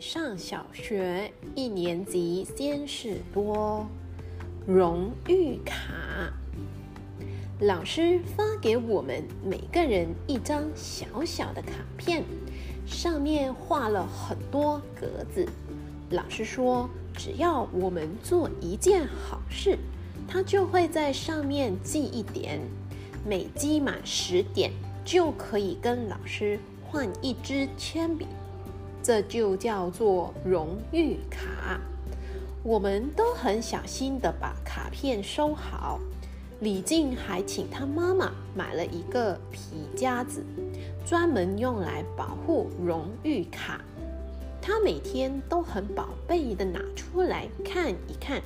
上小学一年级先是多荣誉卡，老师发给我们每个人一张小小的卡片，上面画了很多格子。老师说，只要我们做一件好事，他就会在上面记一点，每积满十点就可以跟老师换一支铅笔。这就叫做荣誉卡。我们都很小心的把卡片收好。李静还请他妈妈买了一个皮夹子，专门用来保护荣誉卡。他每天都很宝贝的拿出来看一看。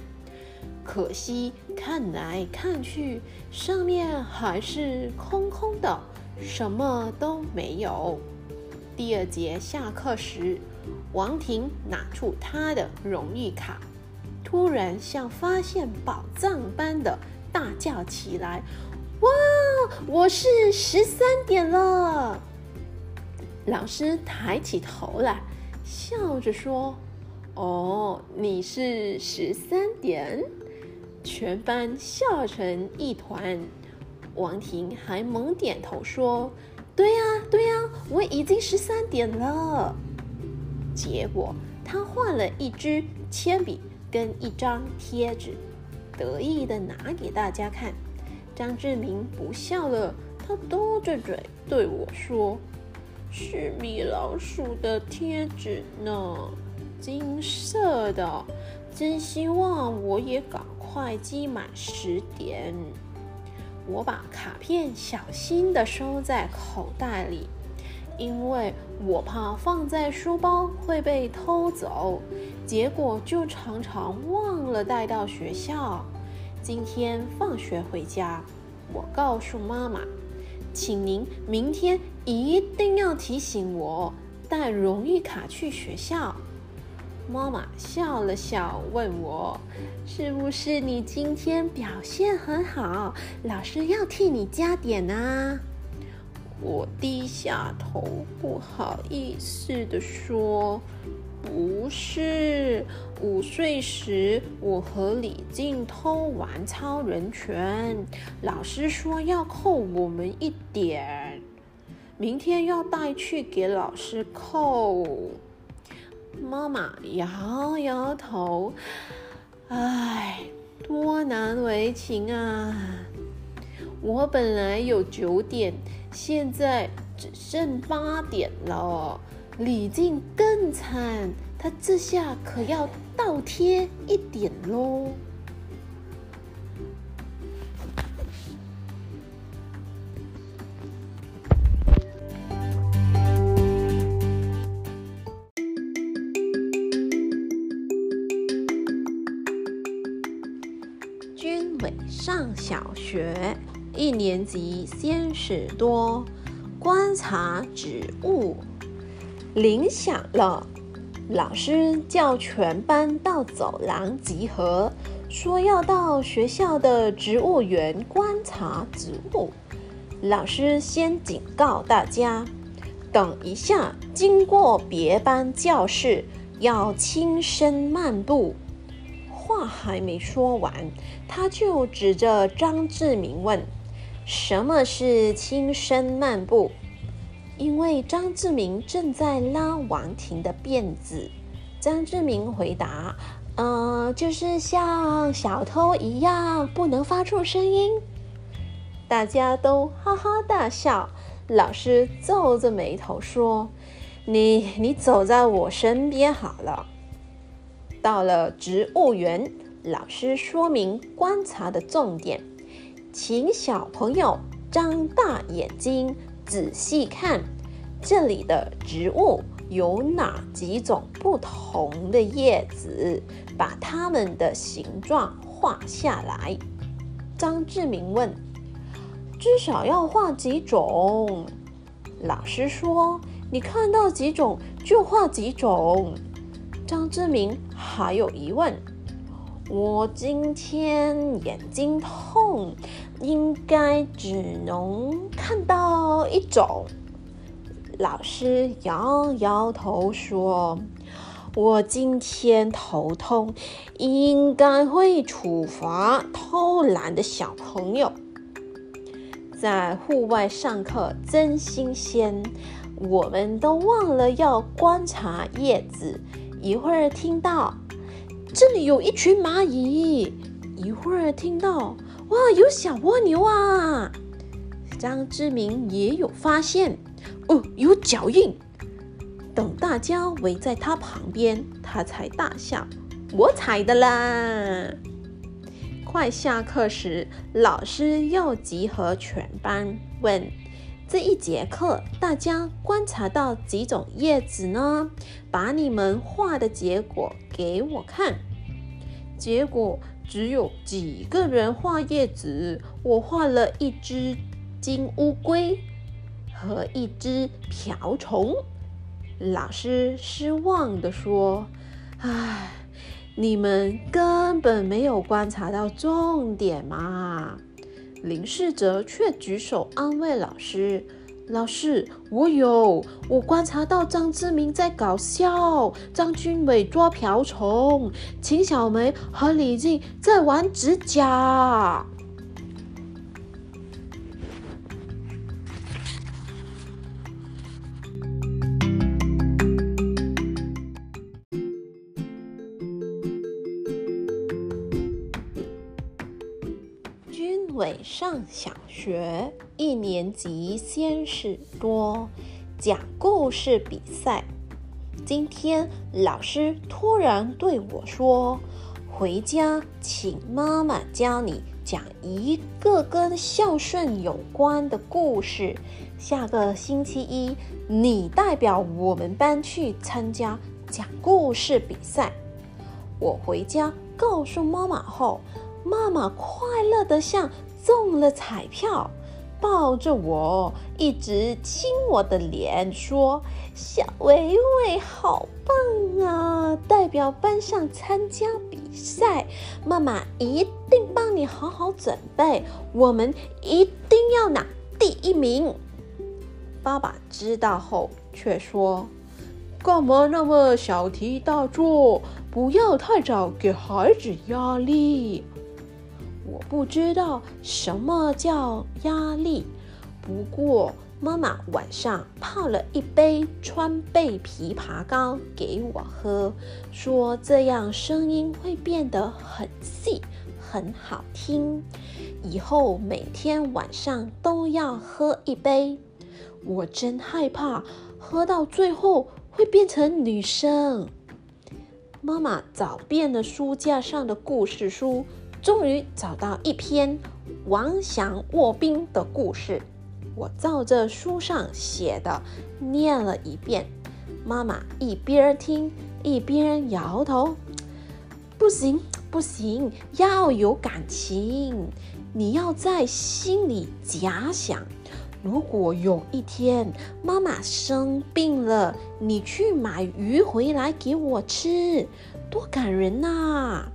可惜看来看去，上面还是空空的，什么都没有。第二节下课时，王婷拿出她的荣誉卡，突然像发现宝藏般的大叫起来：“哇，我是十三点了！”老师抬起头来，笑着说：“哦，你是十三点？”全班笑成一团。王婷还猛点头说。对呀，对呀，我已经十三点了。结果他换了一支铅笔跟一张贴纸，得意的拿给大家看。张志明不笑了，他嘟着嘴对我说：“是米老鼠的贴纸呢，金色的。真希望我也赶快积满十点。”我把卡片小心地收在口袋里，因为我怕放在书包会被偷走，结果就常常忘了带到学校。今天放学回家，我告诉妈妈，请您明天一定要提醒我带荣誉卡去学校。妈妈笑了笑，问我：“是不是你今天表现很好，老师要替你加点呢？”我低下头，不好意思地说：“不是，午睡时我和李静偷玩超人拳，老师说要扣我们一点，明天要带去给老师扣。”妈妈摇摇头，唉，多难为情啊！我本来有九点，现在只剩八点了。李静更惨，她这下可要倒贴一点喽。学一年级，先是多观察植物。铃响了，老师叫全班到走廊集合，说要到学校的植物园观察植物。老师先警告大家，等一下经过别班教室，要轻声漫步。话还没说完，他就指着张志明问：“什么是轻声漫步？”因为张志明正在拉王婷的辫子。张志明回答：“嗯，就是像小偷一样，不能发出声音。”大家都哈哈大笑。老师皱着眉头说：“你你走在我身边好了。”到了植物园，老师说明观察的重点，请小朋友张大眼睛仔细看，这里的植物有哪几种不同的叶子？把它们的形状画下来。张志明问：“至少要画几种？”老师说：“你看到几种就画几种。”张志明还有疑问：我今天眼睛痛，应该只能看到一种。老师摇摇头说：“我今天头痛，应该会处罚偷懒的小朋友。在户外上课真新鲜，我们都忘了要观察叶子。一会儿听到这里有一群蚂蚁，一会儿听到哇有小蜗牛啊。张志明也有发现哦，有脚印。等大家围在他旁边，他才大笑：“我踩的啦！”快下课时，老师又集合全班，问：“这一节课大家观察到几种叶子呢？把你们画的结果给我看。”结果只有几个人画叶子，我画了一只金乌龟和一只瓢虫。老师失望地说：“唉。”你们根本没有观察到重点嘛！林世哲却举手安慰老师：“老师，我有，我观察到张志明在搞笑，张君伟抓瓢虫，秦小梅和李静在玩指甲。”伟上小学一年级，先是多讲故事比赛。今天老师突然对我说：“回家请妈妈教你讲一个跟孝顺有关的故事。下个星期一，你代表我们班去参加讲故事比赛。”我回家告诉妈妈后，妈妈快乐的像。中了彩票，抱着我，一直亲我的脸，说：“小维维好棒啊！代表班上参加比赛，妈妈一定帮你好好准备，我们一定要拿第一名。”爸爸知道后却说：“干嘛那么小题大做？不要太早给孩子压力。”我不知道什么叫压力，不过妈妈晚上泡了一杯川贝枇杷膏给我喝，说这样声音会变得很细，很好听。以后每天晚上都要喝一杯。我真害怕喝到最后会变成女生。妈妈找遍了书架上的故事书。终于找到一篇王祥卧冰的故事，我照着书上写的念了一遍。妈妈一边听一边摇头：“不行，不行，要有感情。你要在心里假想，如果有一天妈妈生病了，你去买鱼回来给我吃，多感人呐！”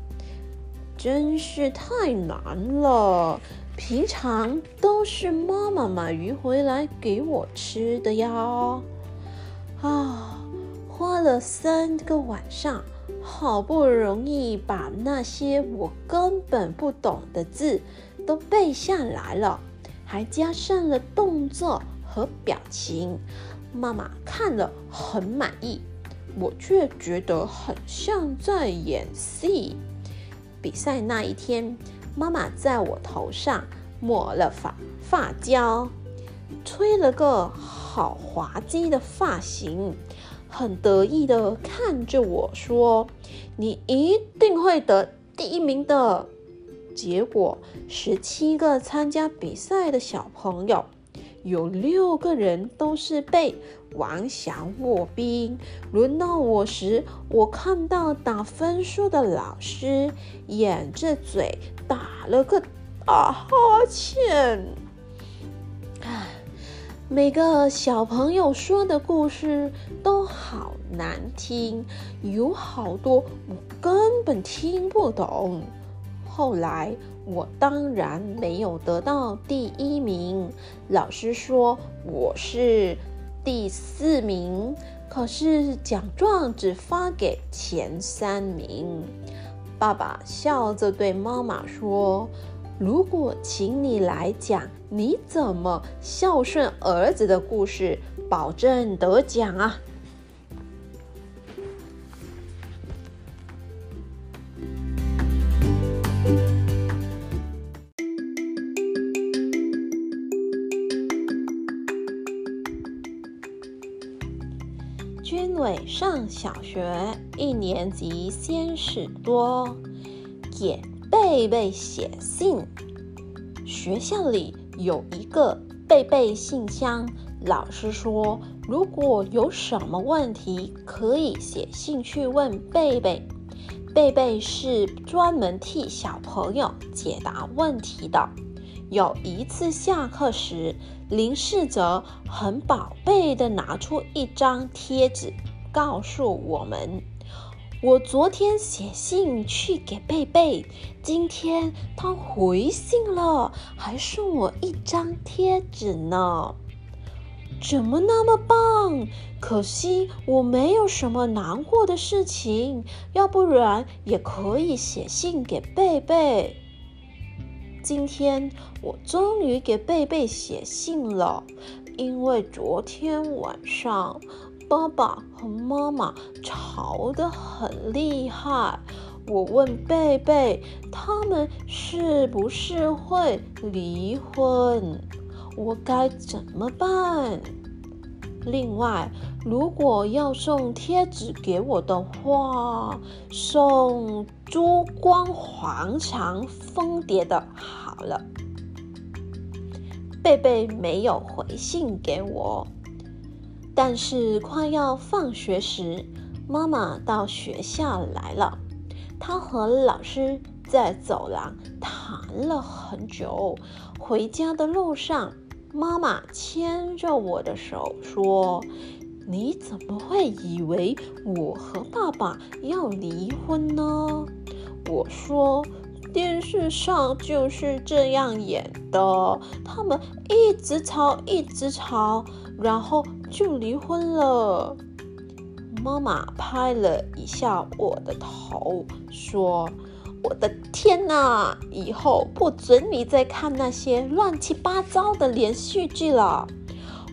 真是太难了，平常都是妈妈买鱼回来给我吃的呀。啊，花了三个晚上，好不容易把那些我根本不懂的字都背下来了，还加上了动作和表情。妈妈看了很满意，我却觉得很像在演戏。比赛那一天，妈妈在我头上抹了发发胶，吹了个好滑稽的发型，很得意的看着我说：“你一定会得第一名的。”结果，十七个参加比赛的小朋友。有六个人都是被王翔卧冰。轮到我时，我看到打分数的老师掩着嘴打了个大哈欠。每个小朋友说的故事都好难听，有好多我根本听不懂。后来。我当然没有得到第一名，老师说我是第四名。可是奖状只发给前三名。爸爸笑着对妈妈说：“如果请你来讲你怎么孝顺儿子的故事，保证得奖啊！”君伟上小学一年级，先是多，给贝贝写信。学校里有一个贝贝信箱，老师说，如果有什么问题，可以写信去问贝贝。贝贝是专门替小朋友解答问题的。有一次下课时，林世哲很宝贝的拿出一张贴纸，告诉我们：“我昨天写信去给贝贝，今天他回信了，还送我一张贴纸呢。怎么那么棒？可惜我没有什么难过的事情，要不然也可以写信给贝贝。”今天我终于给贝贝写信了，因为昨天晚上爸爸和妈妈吵得很厉害。我问贝贝，他们是不是会离婚？我该怎么办？另外，如果要送贴纸给我的话，送珠光黄肠蜂蝶的好了。贝贝没有回信给我，但是快要放学时，妈妈到学校来了，她和老师在走廊谈了很久。回家的路上。妈妈牵着我的手说：“你怎么会以为我和爸爸要离婚呢？”我说：“电视上就是这样演的，他们一直吵，一直吵，然后就离婚了。”妈妈拍了一下我的头，说。我的天哪！以后不准你再看那些乱七八糟的连续剧了。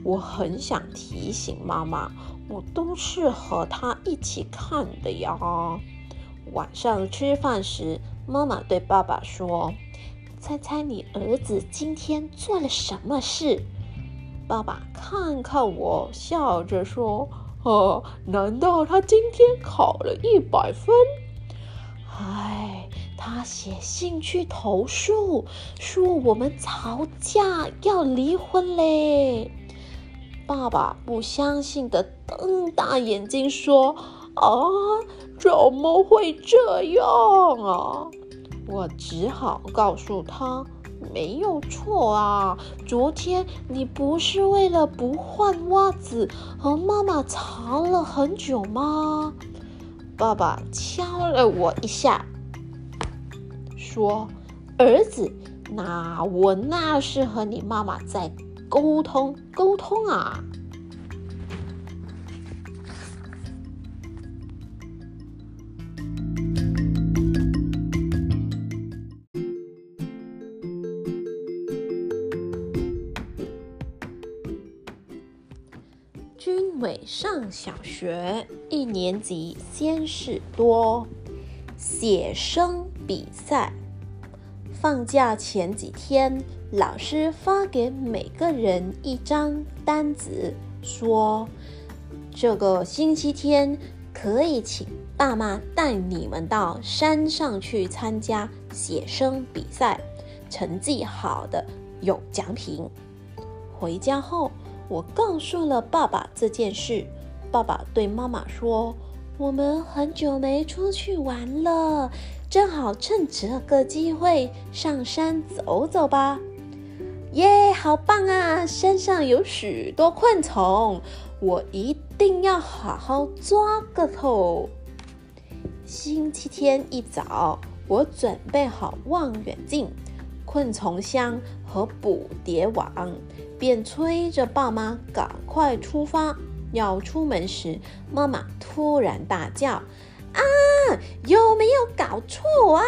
我很想提醒妈妈，我都是和她一起看的呀。晚上吃饭时，妈妈对爸爸说：“猜猜你儿子今天做了什么事？”爸爸看看我，笑着说：“哦，难道他今天考了一百分？”唉。他写信去投诉，说我们吵架要离婚嘞。爸爸不相信的瞪大眼睛说：“啊，怎么会这样啊？”我只好告诉他：“没有错啊，昨天你不是为了不换袜子和妈妈吵了很久吗？”爸爸敲了我一下。说：“儿子，那我那是和你妈妈在沟通沟通啊。”君伟上小学一年级，先是多，写生比赛。放假前几天，老师发给每个人一张单子，说这个星期天可以请爸妈带你们到山上去参加写生比赛，成绩好的有奖品。回家后，我告诉了爸爸这件事。爸爸对妈妈说：“我们很久没出去玩了。”正好趁这个机会上山走走吧！耶，好棒啊！山上有许多昆虫，我一定要好好抓个透。星期天一早，我准备好望远镜、昆虫箱和捕蝶网，便催着爸妈赶快出发。要出门时，妈妈突然大叫：“啊，有没有搞错啊？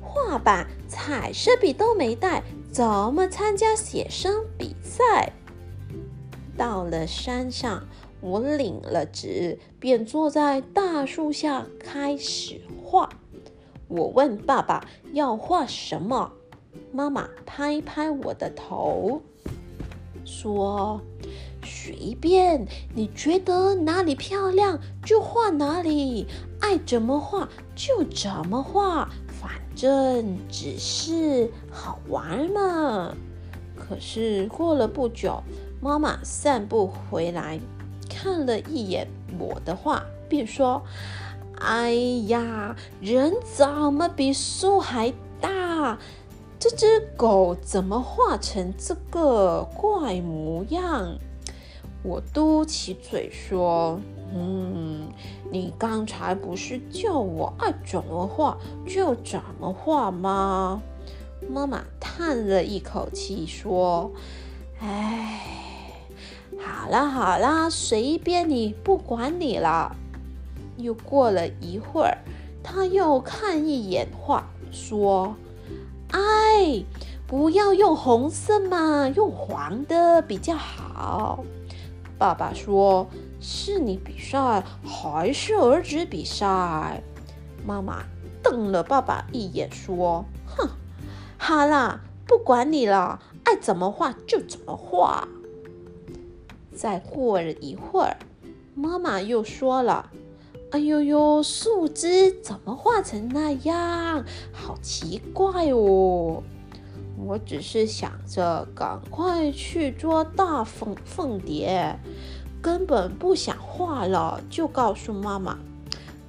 画板、彩色笔都没带，怎么参加写生比赛？”到了山上，我领了纸，便坐在大树下开始画。我问爸爸要画什么，妈妈拍拍我的头，说。随便，你觉得哪里漂亮就画哪里，爱怎么画就怎么画，正只是好玩嘛。可是过了不久，妈妈散步回来，看了一眼我的画，便说：“哎呀，人怎么比树还大？这只狗怎么画成这个怪模样？”我嘟起嘴说：“嗯，你刚才不是叫我爱怎么画就怎么画吗？”妈妈叹了一口气说：“哎，好啦好啦，随便你，不管你了。”又过了一会儿，他又看一眼画，说：“哎，不要用红色嘛，用黄的比较好。”爸爸说：“是你比赛还是儿子比赛？”妈妈瞪了爸爸一眼，说：“哼，好啦，不管你了，爱怎么画就怎么画。”再过了一会儿，妈妈又说了：“哎呦呦，树枝怎么画成那样？好奇怪哦！”我只是想着赶快去捉大凤凤蝶，根本不想画了，就告诉妈妈：“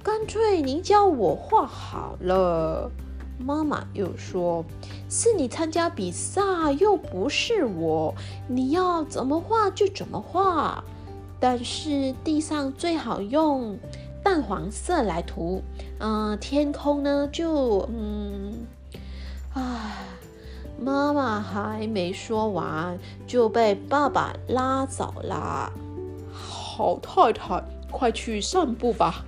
干脆您教我画好了。”妈妈又说：“是你参加比赛，又不是我，你要怎么画就怎么画。但是地上最好用淡黄色来涂，嗯，天空呢就嗯，唉。”妈妈还没说完，就被爸爸拉走了。好太太，快去散步吧。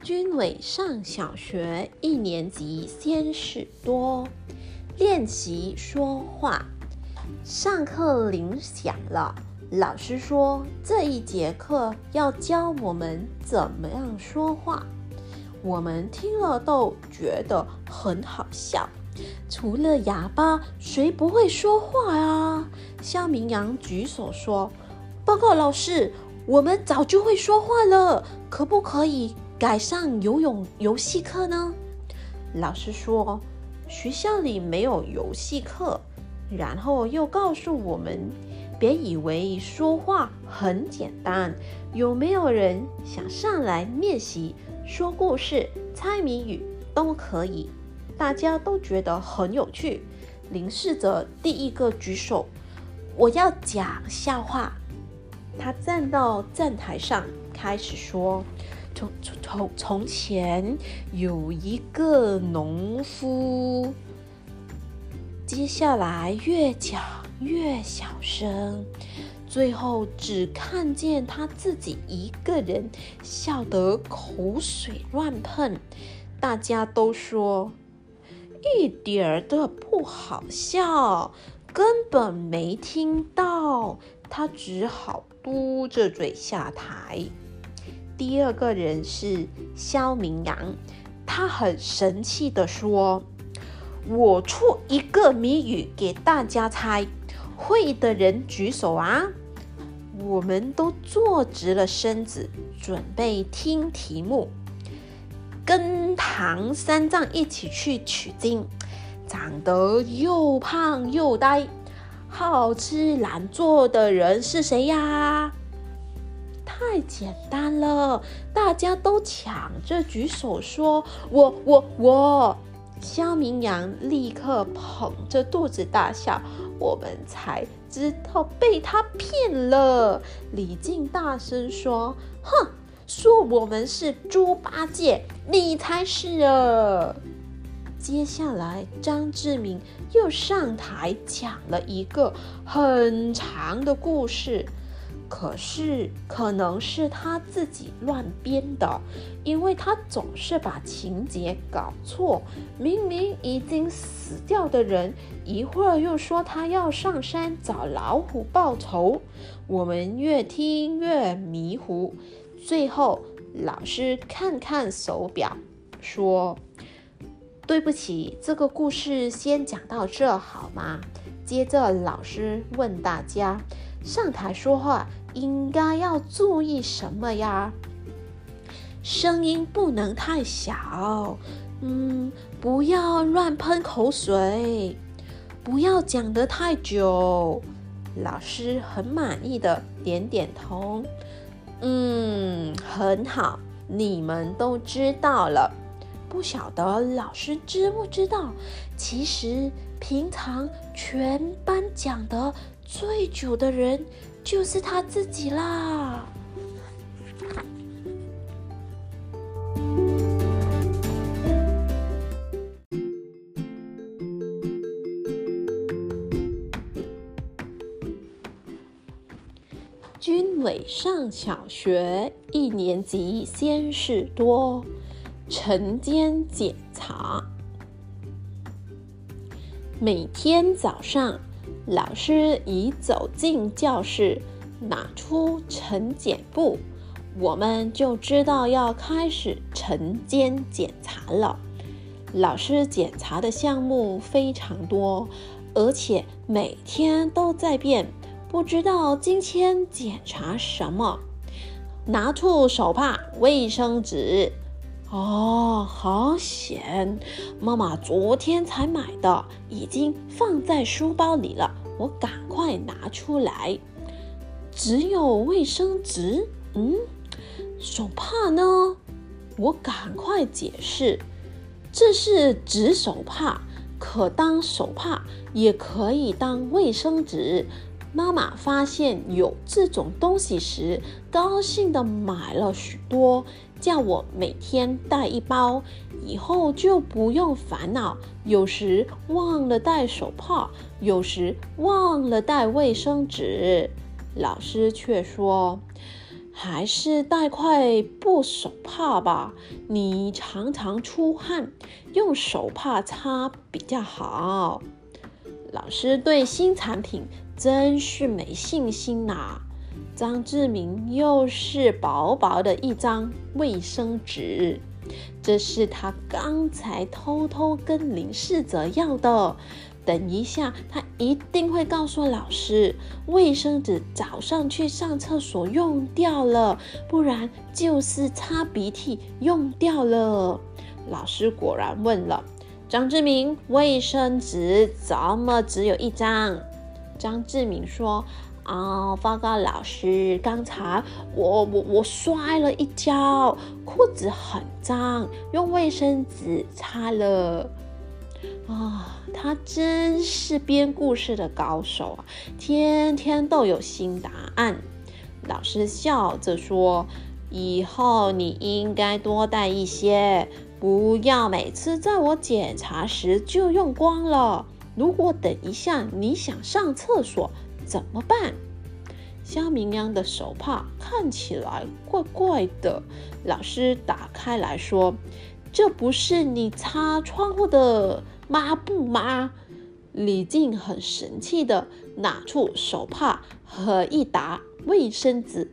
军委上小学一年级，先事多。练习说话。上课铃响了，老师说这一节课要教我们怎么样说话。我们听了都觉得很好笑。除了哑巴，谁不会说话啊？肖明阳举手说：“报告老师，我们早就会说话了，可不可以改上游泳游戏课呢？”老师说。学校里没有游戏课，然后又告诉我们，别以为说话很简单。有没有人想上来练习说故事、猜谜语都可以？大家都觉得很有趣。林世泽第一个举手，我要讲笑话。他站到站台上开始说。从从从从前有一个农夫，接下来越讲越小声，最后只看见他自己一个人笑得口水乱喷，大家都说一点儿都不好笑，根本没听到，他只好嘟着嘴下台。第二个人是肖明阳，他很神气的说：“我出一个谜语给大家猜，会的人举手啊！”我们都坐直了身子，准备听题目。跟唐三藏一起去取经，长得又胖又呆，好吃懒做的人是谁呀？太简单了，大家都抢着举手说：“我我我！”肖明阳立刻捧着肚子大笑：“我们才知道被他骗了。李靖大声说：“哼，说我们是猪八戒，你才是啊！”接下来，张志明又上台讲了一个很长的故事。可是，可能是他自己乱编的，因为他总是把情节搞错。明明已经死掉的人，一会儿又说他要上山找老虎报仇。我们越听越迷糊。最后，老师看看手表，说：“对不起，这个故事先讲到这好吗？”接着，老师问大家。上台说话应该要注意什么呀？声音不能太小，嗯，不要乱喷口水，不要讲得太久。老师很满意的点点头，嗯，很好，你们都知道了。不晓得老师知不知道，其实平常全班讲的。最久的人就是他自己啦。军委上小学一年级，先是多，晨间检查，每天早上。老师一走进教室，拿出晨检簿，我们就知道要开始晨间检查了。老师检查的项目非常多，而且每天都在变，不知道今天检查什么。拿出手帕、卫生纸。哦，好险！妈妈昨天才买的，已经放在书包里了。我赶快拿出来。只有卫生纸，嗯，手帕呢？我赶快解释，这是纸手帕，可当手帕，也可以当卫生纸。妈妈发现有这种东西时，高兴的买了许多，叫我每天带一包，以后就不用烦恼。有时忘了带手帕，有时忘了带卫生纸，老师却说，还是带块布手帕吧。你常常出汗，用手帕擦比较好。老师对新产品。真是没信心呐！张志明又是薄薄的一张卫生纸，这是他刚才偷偷跟林世泽要的。等一下，他一定会告诉老师，卫生纸早上去上厕所用掉了，不然就是擦鼻涕用掉了。老师果然问了张志明：“卫生纸怎么只有一张？”张志明说：“啊，报告老师，刚才我我我摔了一跤，裤子很脏，用卫生纸擦了。啊，他真是编故事的高手啊，天天都有新答案。”老师笑着说：“以后你应该多带一些，不要每次在我检查时就用光了。”如果等一下你想上厕所怎么办？肖明阳的手帕看起来怪怪的。老师打开来说：“这不是你擦窗户的抹布吗？”李静很神气的拿出手帕和一沓卫生纸。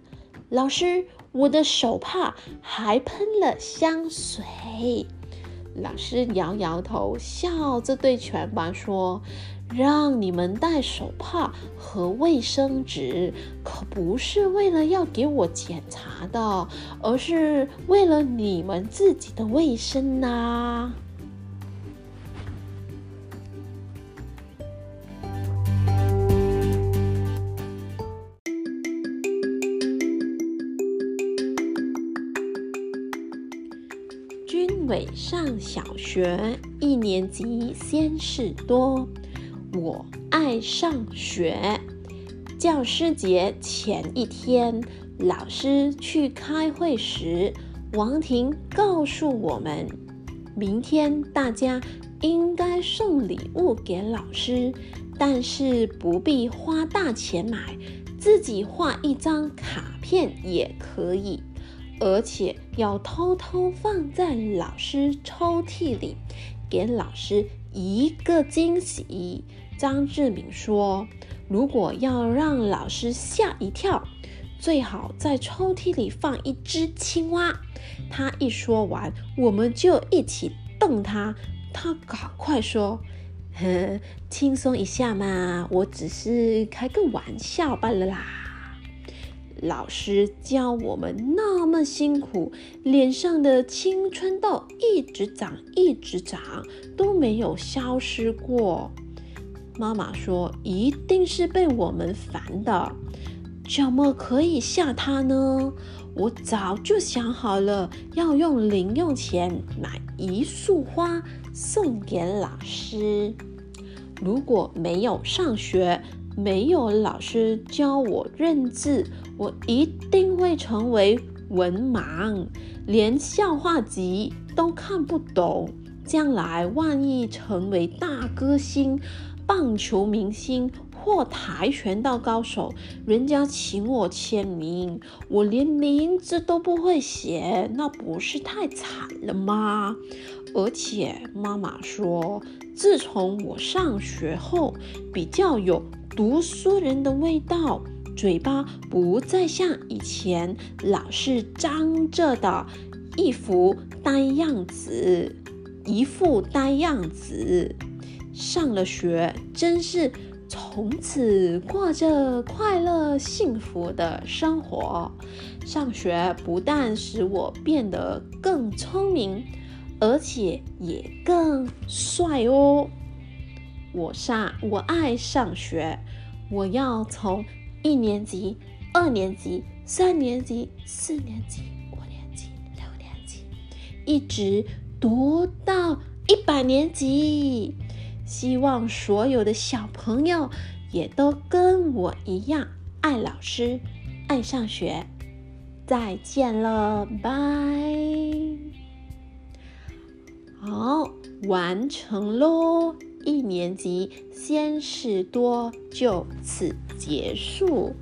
老师，我的手帕还喷了香水。老师摇摇头，笑着对全班说：“让你们带手帕和卫生纸，可不是为了要给我检查的，而是为了你们自己的卫生呐。”上小学一年级，先是多。我爱上学。教师节前一天，老师去开会时，王婷告诉我们，明天大家应该送礼物给老师，但是不必花大钱买，自己画一张卡片也可以，而且要偷偷放在老师抽屉里，给老师一个惊喜。张志敏说。如果要让老师吓一跳，最好在抽屉里放一只青蛙。他一说完，我们就一起瞪他。他赶快说：“呵，轻松一下嘛，我只是开个玩笑罢了啦。”老师教我们那么辛苦，脸上的青春痘一直长，一直长，都没有消失过。妈妈说：“一定是被我们烦的，怎么可以吓他呢？我早就想好了，要用零用钱买一束花送给老师。如果没有上学，没有老师教我认字，我一定会成为文盲，连笑话集都看不懂。将来万一成为大歌星。”棒球明星或跆拳道高手，人家请我签名，我连名字都不会写，那不是太惨了吗？而且妈妈说，自从我上学后，比较有读书人的味道，嘴巴不再像以前老是张着的一副呆样子，一副呆样子。上了学，真是从此过着快乐幸福的生活。上学不但使我变得更聪明，而且也更帅哦。我上，我爱上学。我要从一年级、二年级、三年级、四年级、五年级、六年级，一直读到一百年级。希望所有的小朋友也都跟我一样爱老师、爱上学。再见了，拜！好，完成喽！一年级先是多就此结束。